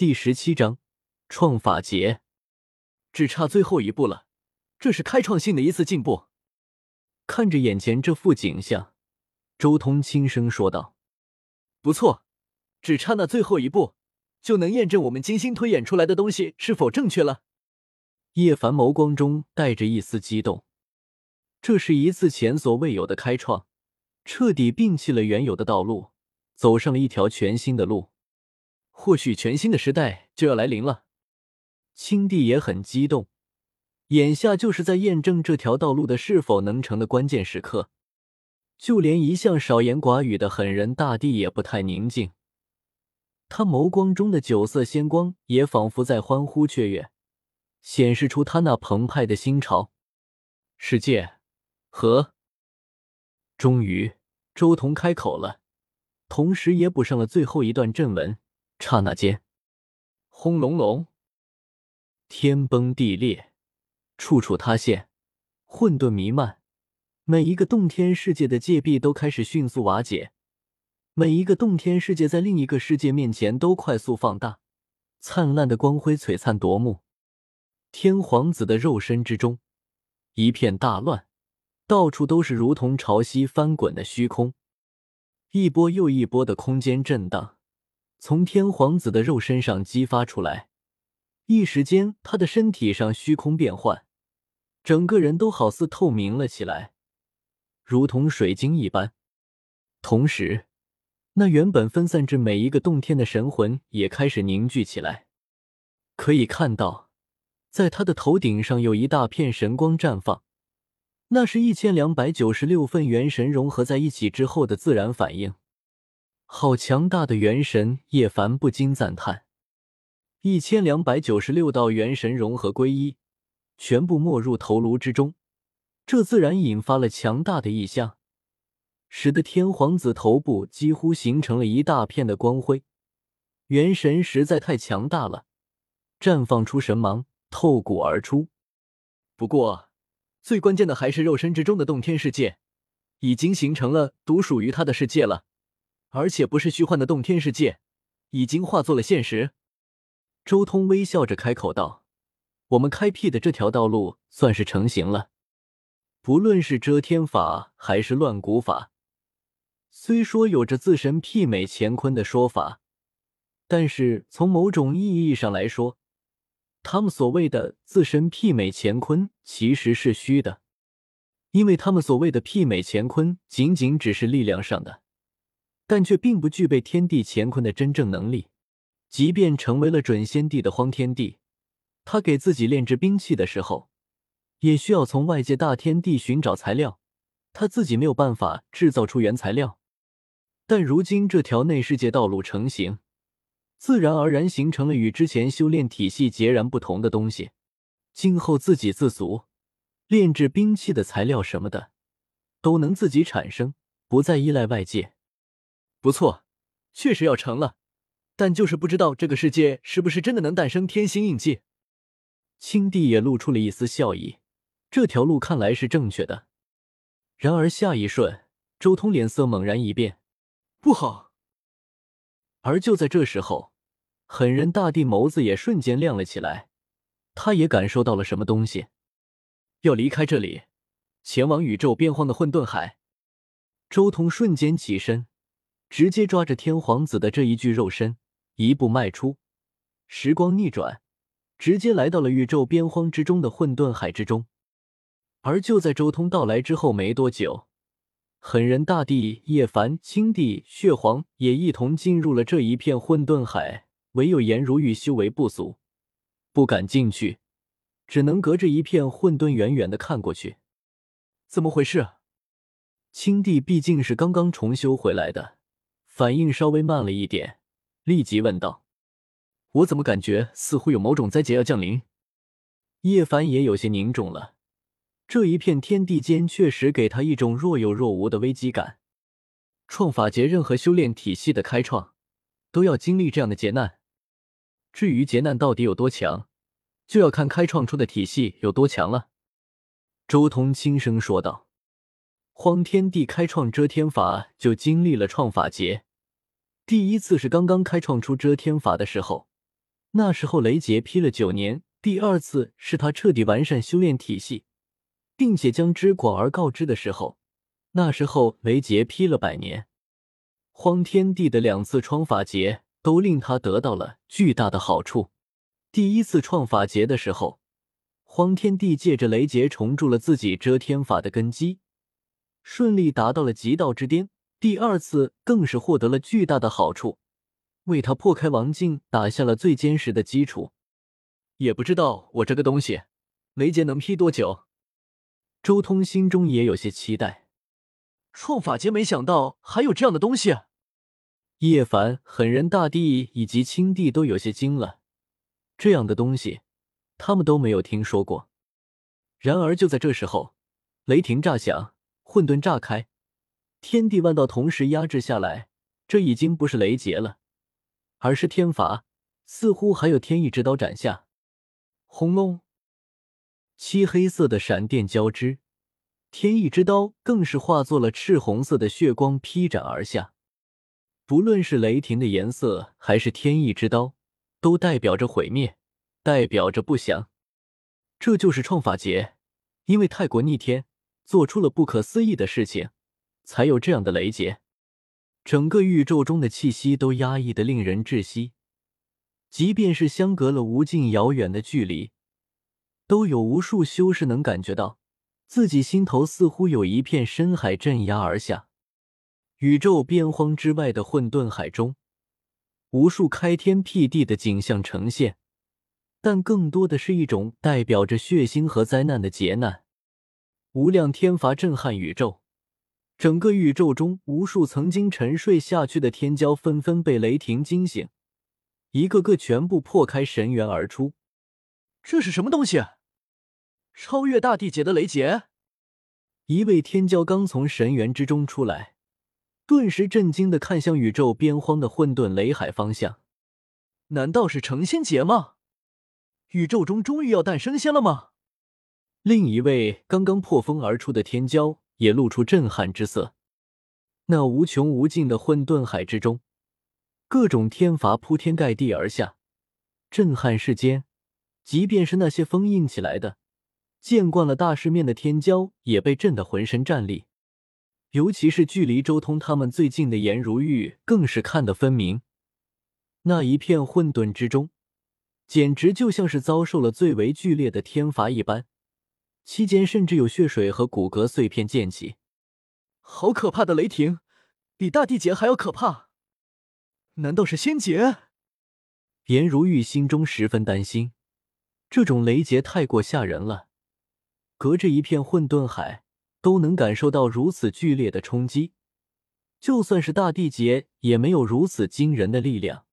第十七章创法劫，只差最后一步了，这是开创性的一次进步。看着眼前这幅景象，周通轻声说道：“不错，只差那最后一步，就能验证我们精心推演出来的东西是否正确了。”叶凡眸光中带着一丝激动，这是一次前所未有的开创，彻底摒弃了原有的道路，走上了一条全新的路。或许全新的时代就要来临了，青帝也很激动。眼下就是在验证这条道路的是否能成的关键时刻。就连一向少言寡语的狠人大帝也不太宁静，他眸光中的九色仙光也仿佛在欢呼雀跃，显示出他那澎湃的心潮。世界和，终于，周彤开口了，同时也补上了最后一段正文。刹那间，轰隆隆，天崩地裂，处处塌陷，混沌弥漫。每一个洞天世界的界壁都开始迅速瓦解，每一个洞天世界在另一个世界面前都快速放大，灿烂的光辉璀璨夺目。天皇子的肉身之中一片大乱，到处都是如同潮汐翻滚的虚空，一波又一波的空间震荡。从天皇子的肉身上激发出来，一时间，他的身体上虚空变幻，整个人都好似透明了起来，如同水晶一般。同时，那原本分散至每一个洞天的神魂也开始凝聚起来。可以看到，在他的头顶上有一大片神光绽放，那是一千两百九十六份元神融合在一起之后的自然反应。好强大的元神！叶凡不禁赞叹。一千两百九十六道元神融合归一，全部没入头颅之中，这自然引发了强大的异象，使得天皇子头部几乎形成了一大片的光辉。元神实在太强大了，绽放出神芒，透骨而出。不过，最关键的还是肉身之中的洞天世界，已经形成了独属于他的世界了。而且不是虚幻的洞天世界，已经化作了现实。周通微笑着开口道：“我们开辟的这条道路算是成型了。不论是遮天法还是乱古法，虽说有着自身媲美乾坤的说法，但是从某种意义上来说，他们所谓的自身媲美乾坤其实是虚的，因为他们所谓的媲美乾坤，仅仅只是力量上的。”但却并不具备天地乾坤的真正能力。即便成为了准仙帝的荒天帝，他给自己炼制兵器的时候，也需要从外界大天地寻找材料，他自己没有办法制造出原材料。但如今这条内世界道路成型，自然而然形成了与之前修炼体系截然不同的东西。今后自给自足，炼制兵器的材料什么的，都能自己产生，不再依赖外界。不错，确实要成了，但就是不知道这个世界是不是真的能诞生天星印记。青帝也露出了一丝笑意，这条路看来是正确的。然而下一瞬，周通脸色猛然一变，不好！而就在这时候，狠人大帝眸子也瞬间亮了起来，他也感受到了什么东西，要离开这里，前往宇宙边荒的混沌海。周通瞬间起身。直接抓着天皇子的这一具肉身，一步迈出，时光逆转，直接来到了宇宙边荒之中的混沌海之中。而就在周通到来之后没多久，狠人大帝叶凡、青帝血皇也一同进入了这一片混沌海。唯有颜如玉修为不足，不敢进去，只能隔着一片混沌远远的看过去。怎么回事？青帝毕竟是刚刚重修回来的。反应稍微慢了一点，立即问道：“我怎么感觉似乎有某种灾劫要降临？”叶凡也有些凝重了，这一片天地间确实给他一种若有若无的危机感。创法劫，任何修炼体系的开创都要经历这样的劫难。至于劫难到底有多强，就要看开创出的体系有多强了。”周通轻声说道：“荒天地开创遮天法，就经历了创法劫。”第一次是刚刚开创出遮天法的时候，那时候雷劫劈了九年，第二次是他彻底完善修炼体系，并且将之广而告之的时候，那时候雷劫劈了百年。荒天地的两次创法劫都令他得到了巨大的好处。第一次创法劫的时候，荒天地借着雷劫重铸了自己遮天法的根基，顺利达到了极道之巅。第二次更是获得了巨大的好处，为他破开王境打下了最坚实的基础。也不知道我这个东西，雷劫能劈多久？周通心中也有些期待。创法劫，没想到还有这样的东西。叶凡、狠人大帝以及青帝都有些惊了，这样的东西他们都没有听说过。然而就在这时候，雷霆炸响，混沌炸开。天地万道同时压制下来，这已经不是雷劫了，而是天罚，似乎还有天意之刀斩下。轰隆，漆黑色的闪电交织，天意之刀更是化作了赤红色的血光劈斩而下。不论是雷霆的颜色，还是天意之刀，都代表着毁灭，代表着不祥。这就是创法劫，因为太过逆天，做出了不可思议的事情。才有这样的雷劫，整个宇宙中的气息都压抑的令人窒息，即便是相隔了无尽遥远的距离，都有无数修士能感觉到自己心头似乎有一片深海镇压而下。宇宙边荒之外的混沌海中，无数开天辟地的景象呈现，但更多的是一种代表着血腥和灾难的劫难。无量天罚震撼宇宙。整个宇宙中，无数曾经沉睡下去的天骄纷纷被雷霆惊醒，一个个全部破开神元而出。这是什么东西？超越大地劫的雷劫！一位天骄刚从神元之中出来，顿时震惊的看向宇宙边荒的混沌雷海方向。难道是成仙劫吗？宇宙中终于要诞生仙了吗？另一位刚刚破风而出的天骄。也露出震撼之色。那无穷无尽的混沌海之中，各种天罚铺天盖地而下，震撼世间。即便是那些封印起来的、见惯了大世面的天骄，也被震得浑身战栗。尤其是距离周通他们最近的颜如玉，更是看得分明。那一片混沌之中，简直就像是遭受了最为剧烈的天罚一般。期间甚至有血水和骨骼碎片溅起，好可怕的雷霆，比大地劫还要可怕！难道是仙劫？颜如玉心中十分担心，这种雷劫太过吓人了，隔着一片混沌海都能感受到如此剧烈的冲击，就算是大地劫也没有如此惊人的力量。